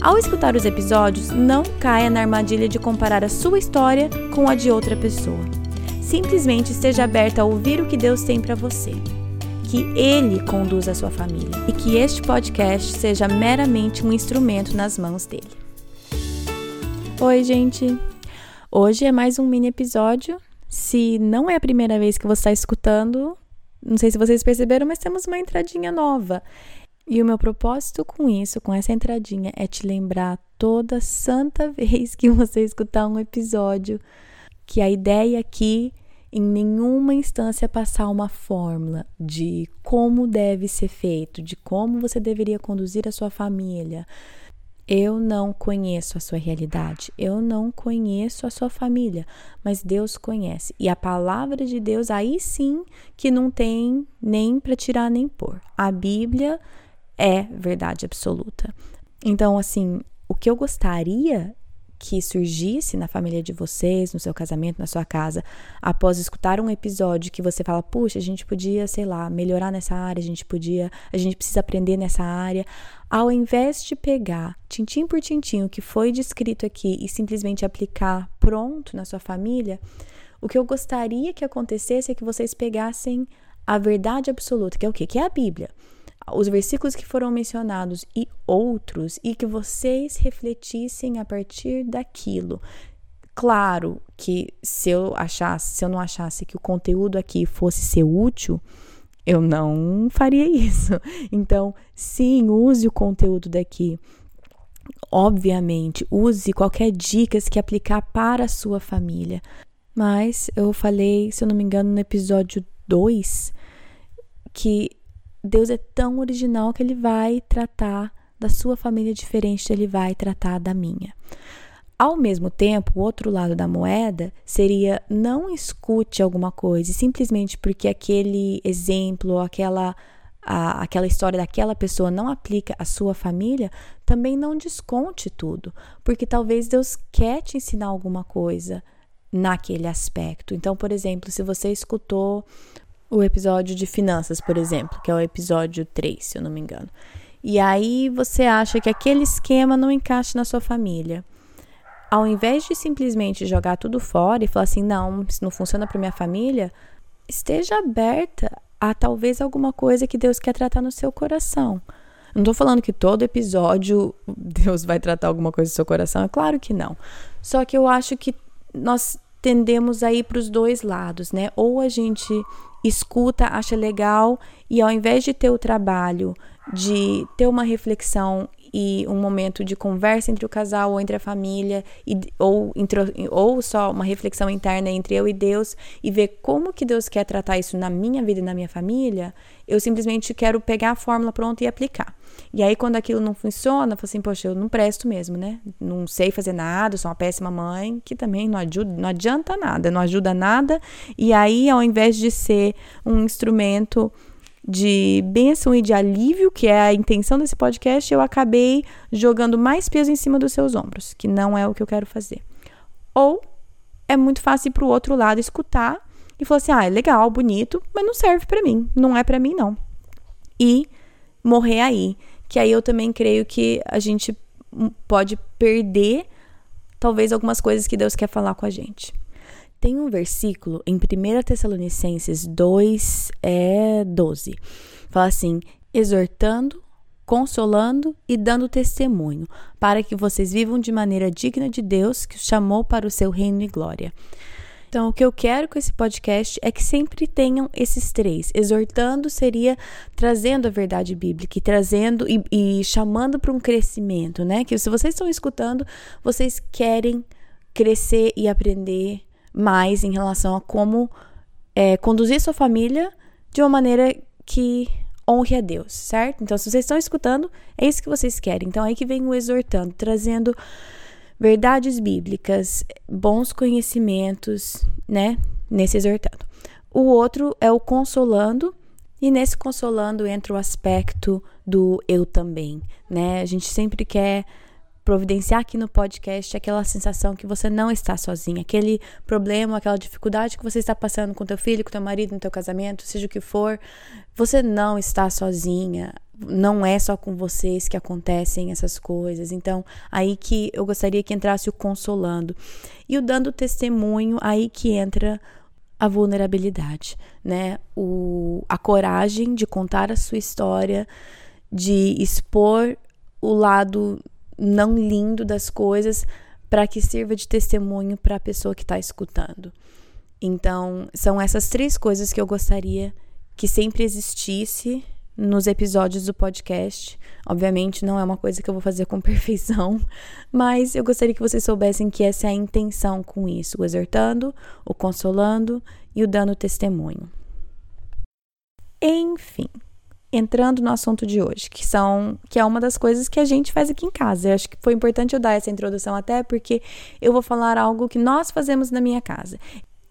Ao escutar os episódios, não caia na armadilha de comparar a sua história com a de outra pessoa. Simplesmente esteja aberta a ouvir o que Deus tem para você. Que Ele conduza a sua família e que este podcast seja meramente um instrumento nas mãos dele. Oi, gente! Hoje é mais um mini episódio. Se não é a primeira vez que você está escutando, não sei se vocês perceberam, mas temos uma entradinha nova. E o meu propósito com isso, com essa entradinha, é te lembrar toda santa vez que você escutar um episódio que a ideia aqui em nenhuma instância passar uma fórmula de como deve ser feito, de como você deveria conduzir a sua família. Eu não conheço a sua realidade, eu não conheço a sua família, mas Deus conhece. E a palavra de Deus, aí sim que não tem nem para tirar nem pôr. A Bíblia é verdade absoluta. Então, assim, o que eu gostaria que surgisse na família de vocês, no seu casamento, na sua casa, após escutar um episódio que você fala, puxa, a gente podia, sei lá, melhorar nessa área, a gente podia, a gente precisa aprender nessa área, ao invés de pegar tintim por tintim o que foi descrito aqui e simplesmente aplicar pronto na sua família, o que eu gostaria que acontecesse é que vocês pegassem a verdade absoluta, que é o quê? Que é a Bíblia os versículos que foram mencionados e outros, e que vocês refletissem a partir daquilo. Claro que se eu achasse, se eu não achasse que o conteúdo aqui fosse ser útil, eu não faria isso. Então, sim, use o conteúdo daqui. Obviamente, use qualquer dicas que aplicar para a sua família. Mas eu falei, se eu não me engano, no episódio 2, que Deus é tão original que ele vai tratar da sua família diferente, ele vai tratar da minha. Ao mesmo tempo, o outro lado da moeda seria não escute alguma coisa simplesmente porque aquele exemplo, aquela a, aquela história daquela pessoa não aplica à sua família, também não desconte tudo, porque talvez Deus quer te ensinar alguma coisa naquele aspecto. Então, por exemplo, se você escutou o episódio de finanças, por exemplo, que é o episódio 3, se eu não me engano. E aí você acha que aquele esquema não encaixa na sua família. Ao invés de simplesmente jogar tudo fora e falar assim, não, isso não funciona para minha família, esteja aberta a talvez alguma coisa que Deus quer tratar no seu coração. Não estou falando que todo episódio Deus vai tratar alguma coisa no seu coração, é claro que não. Só que eu acho que nós tendemos a ir para os dois lados, né? Ou a gente escuta, acha legal e ao invés de ter o trabalho de ter uma reflexão e um momento de conversa entre o casal ou entre a família e, ou, ou só uma reflexão interna entre eu e Deus e ver como que Deus quer tratar isso na minha vida e na minha família, eu simplesmente quero pegar a fórmula pronta e aplicar. E aí, quando aquilo não funciona, eu falo assim, poxa, eu não presto mesmo, né? Não sei fazer nada, sou uma péssima mãe, que também não, ajuda, não adianta nada, não ajuda nada. E aí, ao invés de ser um instrumento de bênção e de alívio, que é a intenção desse podcast, eu acabei jogando mais peso em cima dos seus ombros, que não é o que eu quero fazer. Ou é muito fácil ir para o outro lado escutar e falar assim: ah, é legal, bonito, mas não serve para mim, não é para mim, não. E morrer aí. Que aí eu também creio que a gente pode perder talvez algumas coisas que Deus quer falar com a gente. Tem um versículo em 1 Tessalonicenses 2, é 12. Fala assim: exortando, consolando e dando testemunho, para que vocês vivam de maneira digna de Deus que os chamou para o seu reino e glória. Então, o que eu quero com esse podcast é que sempre tenham esses três. Exortando seria trazendo a verdade bíblica e trazendo e, e chamando para um crescimento, né? Que se vocês estão escutando, vocês querem crescer e aprender mais em relação a como é, conduzir sua família de uma maneira que honre a Deus, certo? Então, se vocês estão escutando, é isso que vocês querem. Então, aí que vem o exortando, trazendo verdades bíblicas, bons conhecimentos, né? Nesse exortando. O outro é o consolando, e nesse consolando entra o aspecto do eu também, né? A gente sempre quer providenciar aqui no podcast aquela sensação que você não está sozinha, aquele problema, aquela dificuldade que você está passando com teu filho, com teu marido, no teu casamento, seja o que for, você não está sozinha. Não é só com vocês que acontecem essas coisas. Então, aí que eu gostaria que entrasse o consolando. E o dando testemunho, aí que entra a vulnerabilidade, né? O, a coragem de contar a sua história, de expor o lado não lindo das coisas para que sirva de testemunho para a pessoa que está escutando. Então, são essas três coisas que eu gostaria que sempre existisse nos episódios do podcast. Obviamente, não é uma coisa que eu vou fazer com perfeição, mas eu gostaria que vocês soubessem que essa é a intenção com isso: o exortando, o consolando e o dando testemunho. Enfim, entrando no assunto de hoje, que são que é uma das coisas que a gente faz aqui em casa. Eu acho que foi importante eu dar essa introdução até porque eu vou falar algo que nós fazemos na minha casa.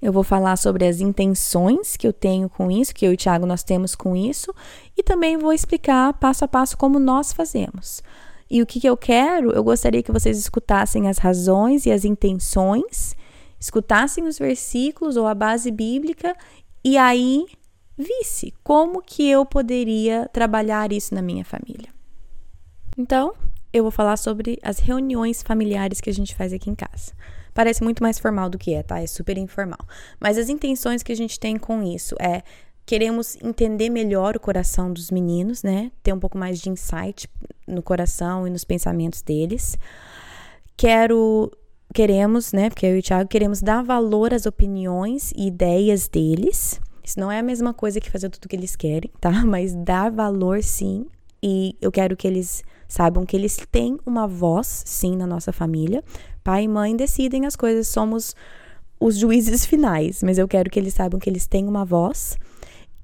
Eu vou falar sobre as intenções que eu tenho com isso, que eu e o Thiago nós temos com isso, e também vou explicar passo a passo como nós fazemos. E o que, que eu quero, eu gostaria que vocês escutassem as razões e as intenções, escutassem os versículos ou a base bíblica, e aí visse como que eu poderia trabalhar isso na minha família. Então, eu vou falar sobre as reuniões familiares que a gente faz aqui em casa. Parece muito mais formal do que é, tá? É super informal. Mas as intenções que a gente tem com isso é queremos entender melhor o coração dos meninos, né? Ter um pouco mais de insight no coração e nos pensamentos deles. Quero queremos, né, porque eu e o Thiago queremos dar valor às opiniões e ideias deles isso não é a mesma coisa que fazer tudo o que eles querem, tá? Mas dar valor sim. E eu quero que eles saibam que eles têm uma voz, sim, na nossa família. Pai e mãe decidem as coisas, somos os juízes finais, mas eu quero que eles saibam que eles têm uma voz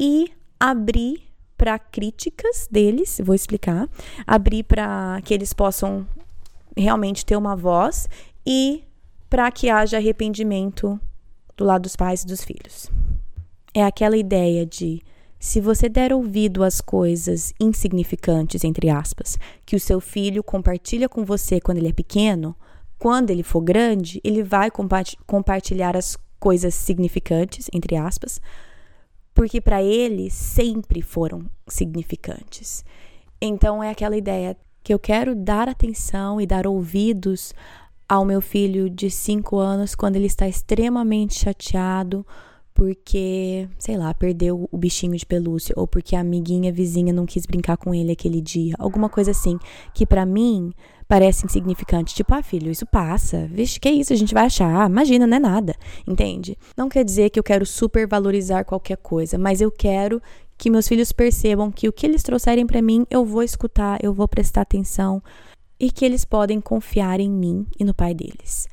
e abrir para críticas deles, vou explicar, abrir para que eles possam realmente ter uma voz e para que haja arrependimento do lado dos pais e dos filhos é aquela ideia de se você der ouvido às coisas insignificantes, entre aspas, que o seu filho compartilha com você quando ele é pequeno, quando ele for grande, ele vai compartilhar as coisas significantes, entre aspas, porque para ele sempre foram significantes. Então é aquela ideia que eu quero dar atenção e dar ouvidos ao meu filho de 5 anos quando ele está extremamente chateado porque, sei lá, perdeu o bichinho de pelúcia ou porque a amiguinha vizinha não quis brincar com ele aquele dia, alguma coisa assim, que para mim parece insignificante, tipo, ah, filho, isso passa. Vixe, que isso, a gente vai achar. Imagina, não é nada. Entende? Não quer dizer que eu quero supervalorizar qualquer coisa, mas eu quero que meus filhos percebam que o que eles trouxerem para mim, eu vou escutar, eu vou prestar atenção e que eles podem confiar em mim e no pai deles.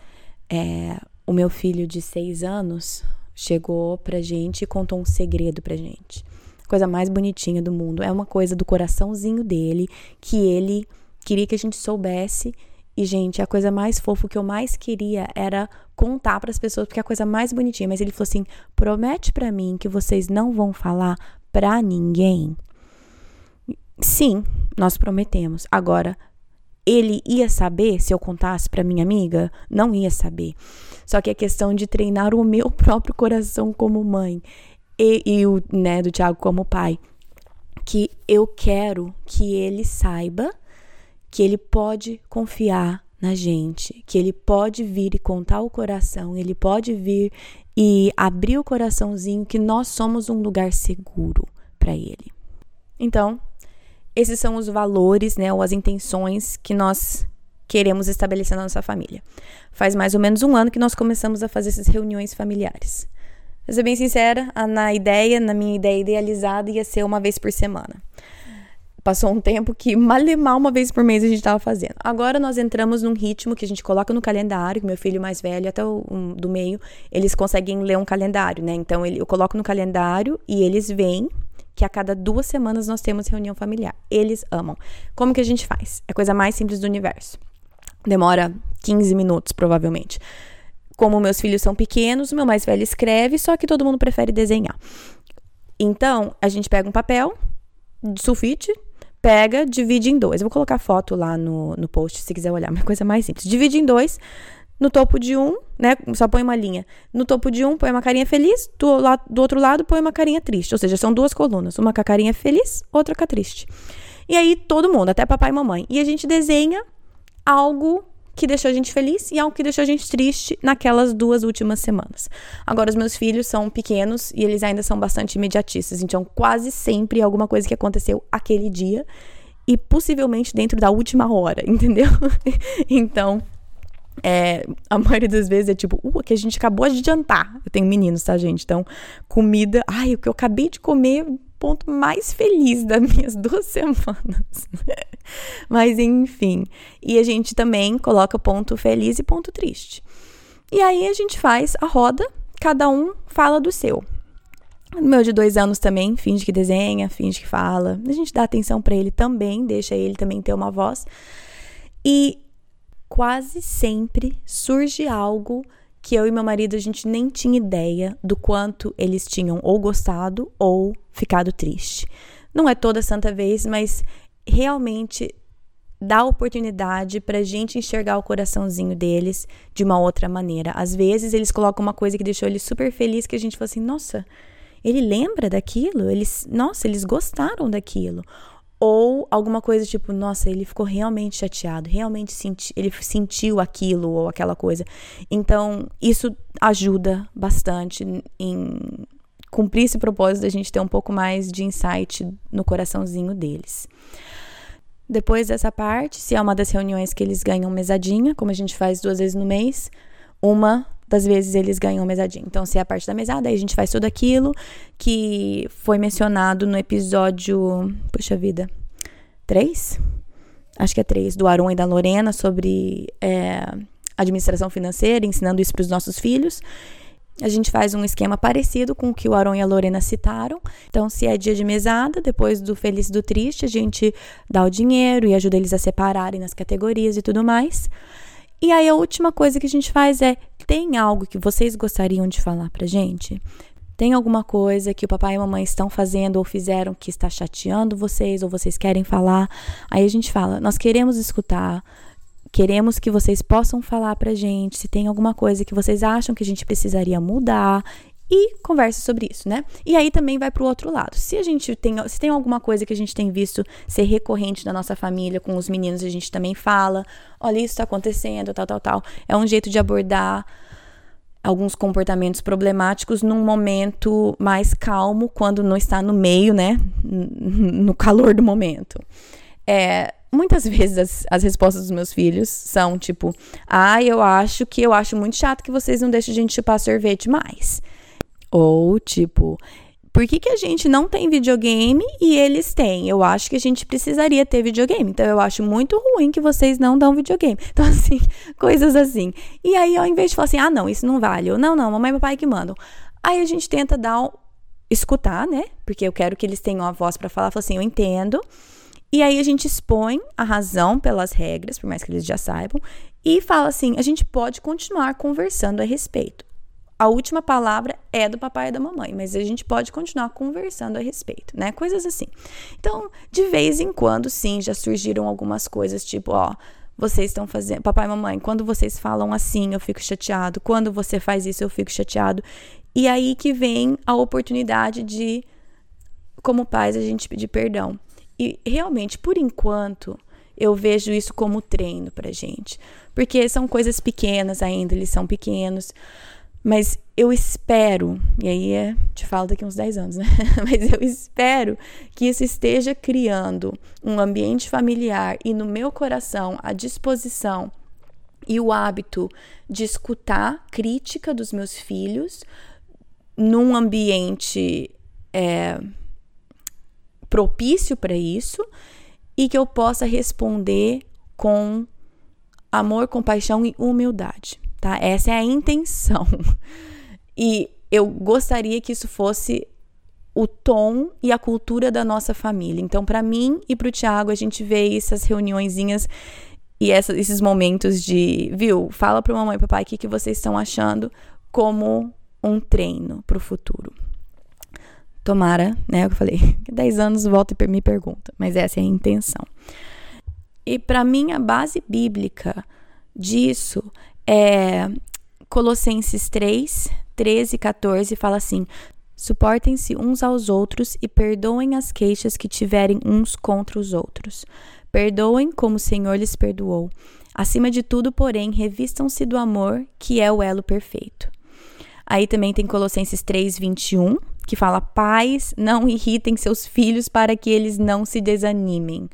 É, o meu filho de seis anos, chegou pra gente e contou um segredo pra gente. Coisa mais bonitinha do mundo. É uma coisa do coraçãozinho dele que ele queria que a gente soubesse. E, gente, a coisa mais fofa que eu mais queria era contar para as pessoas, porque é a coisa mais bonitinha. Mas ele falou assim: promete para mim que vocês não vão falar pra ninguém. Sim, nós prometemos. Agora, ele ia saber se eu contasse para minha amiga? Não ia saber. Só que é questão de treinar o meu próprio coração como mãe e, e o né, do Tiago como pai. Que eu quero que ele saiba que ele pode confiar na gente, que ele pode vir e contar o coração, ele pode vir e abrir o coraçãozinho, que nós somos um lugar seguro para ele. Então, esses são os valores, né, ou as intenções que nós queremos estabelecer na nossa família. Faz mais ou menos um ano que nós começamos a fazer essas reuniões familiares. Pra ser bem sincera, na ideia, na minha ideia idealizada, ia ser uma vez por semana. Passou um tempo que malemar uma vez por mês a gente estava fazendo. Agora nós entramos num ritmo que a gente coloca no calendário, meu filho mais velho até o um, do meio, eles conseguem ler um calendário, né? Então ele, eu coloco no calendário e eles vêm que a cada duas semanas nós temos reunião familiar. Eles amam. Como que a gente faz? É a coisa mais simples do universo. Demora 15 minutos, provavelmente. Como meus filhos são pequenos, o meu mais velho escreve, só que todo mundo prefere desenhar. Então, a gente pega um papel de sulfite, pega, divide em dois. Eu vou colocar foto lá no, no post se quiser olhar, uma coisa mais simples. Divide em dois. No topo de um, né? Só põe uma linha. No topo de um, põe uma carinha feliz. Do, do outro lado, põe uma carinha triste. Ou seja, são duas colunas. Uma com a carinha feliz, outra com a triste. E aí, todo mundo, até papai e mamãe. E a gente desenha algo que deixou a gente feliz e algo que deixou a gente triste naquelas duas últimas semanas. Agora, os meus filhos são pequenos e eles ainda são bastante imediatistas, então quase sempre alguma coisa que aconteceu aquele dia e possivelmente dentro da última hora, entendeu? então, é, a maioria das vezes é tipo, uh, que a gente acabou de jantar. Eu tenho meninos, tá, gente? Então, comida. Ai, o que eu acabei de comer, ponto mais feliz das minhas duas semanas. Mas enfim. E a gente também coloca ponto feliz e ponto triste. E aí a gente faz a roda, cada um fala do seu. O meu de dois anos também finge que desenha, finge que fala. A gente dá atenção para ele também, deixa ele também ter uma voz. E quase sempre surge algo que eu e meu marido a gente nem tinha ideia do quanto eles tinham ou gostado ou ficado triste. Não é toda santa vez, mas realmente dá oportunidade para a gente enxergar o coraçãozinho deles de uma outra maneira. Às vezes eles colocam uma coisa que deixou ele super feliz que a gente fala assim, nossa, ele lembra daquilo? Eles, nossa, eles gostaram daquilo. Ou alguma coisa tipo, nossa, ele ficou realmente chateado, realmente senti, ele sentiu aquilo ou aquela coisa. Então, isso ajuda bastante em cumprir esse propósito da gente ter um pouco mais de insight no coraçãozinho deles. Depois dessa parte, se é uma das reuniões que eles ganham mesadinha, como a gente faz duas vezes no mês, uma das vezes eles ganham mesadinha. Então, se é a parte da mesada, aí a gente faz tudo aquilo que foi mencionado no episódio, puxa vida, 3? Acho que é 3, do Aron e da Lorena sobre é, administração financeira, ensinando isso para os nossos filhos. A gente faz um esquema parecido com o que o Aron e a Lorena citaram. Então, se é dia de mesada, depois do feliz e do triste, a gente dá o dinheiro e ajuda eles a separarem nas categorias e tudo mais. E aí a última coisa que a gente faz é: tem algo que vocês gostariam de falar pra gente? Tem alguma coisa que o papai e a mamãe estão fazendo ou fizeram que está chateando vocês ou vocês querem falar? Aí a gente fala: nós queremos escutar, Queremos que vocês possam falar pra gente se tem alguma coisa que vocês acham que a gente precisaria mudar e conversa sobre isso, né? E aí também vai para o outro lado. Se a gente tem, se tem alguma coisa que a gente tem visto ser recorrente na nossa família com os meninos, a gente também fala, olha isso está acontecendo, tal, tal, tal. É um jeito de abordar alguns comportamentos problemáticos num momento mais calmo, quando não está no meio, né? No calor do momento. É, muitas vezes as, as, respostas dos meus filhos são tipo: Ah, eu acho que eu acho muito chato que vocês não deixem a gente chupar sorvete mais. Ou tipo, por que, que a gente não tem videogame e eles têm? Eu acho que a gente precisaria ter videogame. Então eu acho muito ruim que vocês não dão videogame. Então, assim, coisas assim. E aí, ao invés de falar assim, ah, não, isso não vale. Ou não, não, mamãe e papai que mandam. Aí a gente tenta dar um, escutar, né? Porque eu quero que eles tenham a voz para falar, falar assim, eu entendo. E aí a gente expõe a razão pelas regras, por mais que eles já saibam, e fala assim: a gente pode continuar conversando a respeito. A última palavra é do papai e da mamãe, mas a gente pode continuar conversando a respeito, né? Coisas assim. Então, de vez em quando, sim, já surgiram algumas coisas, tipo, ó, vocês estão fazendo. Papai e mamãe, quando vocês falam assim, eu fico chateado. Quando você faz isso, eu fico chateado. E aí que vem a oportunidade de, como pais, a gente pedir perdão. E realmente, por enquanto, eu vejo isso como treino pra gente. Porque são coisas pequenas ainda, eles são pequenos. Mas eu espero, e aí é, te falo daqui uns 10 anos, né? Mas eu espero que isso esteja criando um ambiente familiar e no meu coração a disposição e o hábito de escutar crítica dos meus filhos num ambiente é, propício para isso e que eu possa responder com amor, compaixão e humildade, tá? Essa é a intenção. E eu gostaria que isso fosse o tom e a cultura da nossa família. Então, para mim e para o Tiago, a gente vê essas reuniõezinhas E essa, esses momentos de, viu, fala para mamãe e papai o que, que vocês estão achando como um treino para o futuro. Tomara, né? Eu falei, 10 anos volta e me pergunta, mas essa é a intenção. E para mim, a base bíblica disso é Colossenses 3, 13 e 14, fala assim: Suportem-se uns aos outros e perdoem as queixas que tiverem uns contra os outros. Perdoem como o Senhor lhes perdoou. Acima de tudo, porém, revistam-se do amor, que é o elo perfeito. Aí também tem Colossenses 3, 21, que fala: Pais, não irritem seus filhos para que eles não se desanimem.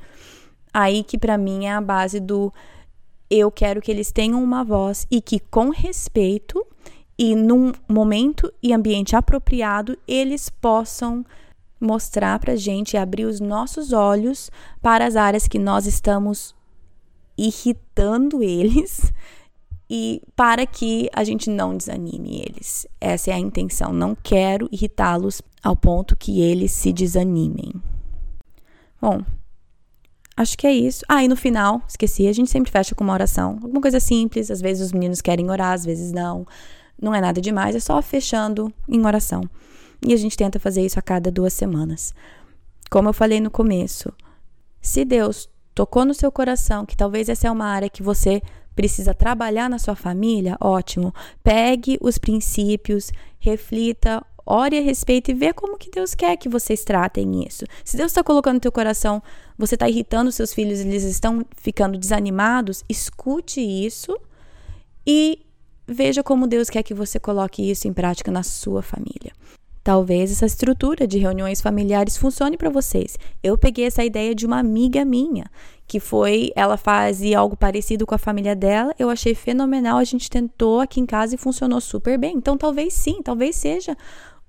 Aí que para mim é a base do eu quero que eles tenham uma voz e que com respeito e num momento e ambiente apropriado eles possam mostrar para gente e abrir os nossos olhos para as áreas que nós estamos irritando eles e para que a gente não desanime eles. Essa é a intenção. Não quero irritá-los ao ponto que eles se desanimem. Bom, acho que é isso. Ah, e no final, esqueci, a gente sempre fecha com uma oração. Alguma coisa simples, às vezes os meninos querem orar, às vezes não. Não é nada demais, é só fechando em oração. E a gente tenta fazer isso a cada duas semanas. Como eu falei no começo, se Deus tocou no seu coração que talvez essa é uma área que você precisa trabalhar na sua família, ótimo. Pegue os princípios, reflita, ore a respeito e vê como que Deus quer que vocês tratem isso. Se Deus está colocando no teu coração, você está irritando seus filhos, eles estão ficando desanimados, escute isso e veja como Deus quer que você coloque isso em prática na sua família. Talvez essa estrutura de reuniões familiares funcione para vocês. Eu peguei essa ideia de uma amiga minha, que foi, ela fazia algo parecido com a família dela, eu achei fenomenal, a gente tentou aqui em casa e funcionou super bem. Então talvez sim, talvez seja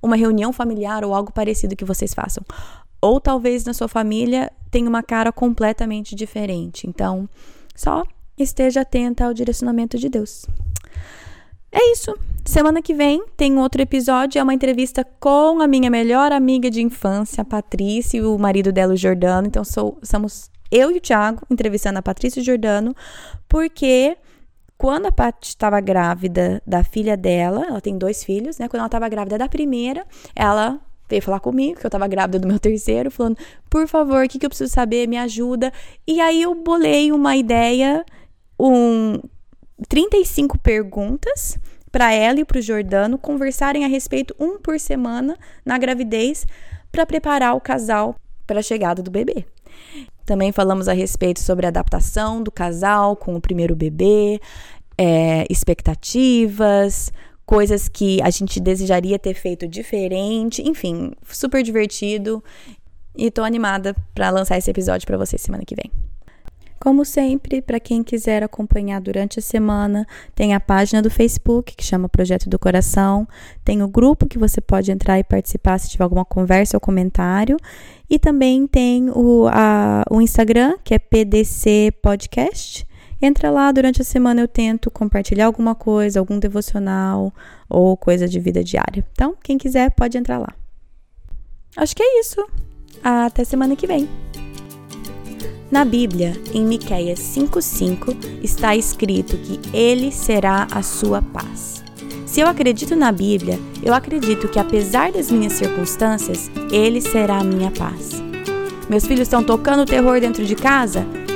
uma reunião familiar ou algo parecido que vocês façam. Ou talvez na sua família tenha uma cara completamente diferente. Então, só esteja atenta ao direcionamento de Deus. É isso. Semana que vem tem outro episódio, é uma entrevista com a minha melhor amiga de infância, a Patrícia, e o marido dela, o Jordano. Então, sou, somos eu e o Thiago entrevistando a Patrícia Jordano, porque quando a Paty estava grávida da filha dela, ela tem dois filhos, né? Quando ela estava grávida da primeira, ela veio falar comigo, que eu estava grávida do meu terceiro, falando, por favor, o que, que eu preciso saber? Me ajuda. E aí eu bolei uma ideia, um 35 perguntas para ela e para o Jordano conversarem a respeito um por semana na gravidez para preparar o casal para a chegada do bebê. Também falamos a respeito sobre a adaptação do casal com o primeiro bebê, é, expectativas, coisas que a gente desejaria ter feito diferente, enfim, super divertido. E tô animada para lançar esse episódio para vocês semana que vem. Como sempre, para quem quiser acompanhar durante a semana, tem a página do Facebook que chama Projeto do Coração, tem o grupo que você pode entrar e participar se tiver alguma conversa ou comentário, e também tem o, a, o Instagram, que é PDC Podcast. Entra lá, durante a semana eu tento compartilhar alguma coisa, algum devocional ou coisa de vida diária. Então, quem quiser pode entrar lá. Acho que é isso. Até semana que vem. Na Bíblia, em Miqueias 5:5, está escrito que ele será a sua paz. Se eu acredito na Bíblia, eu acredito que apesar das minhas circunstâncias, ele será a minha paz. Meus filhos estão tocando terror dentro de casa?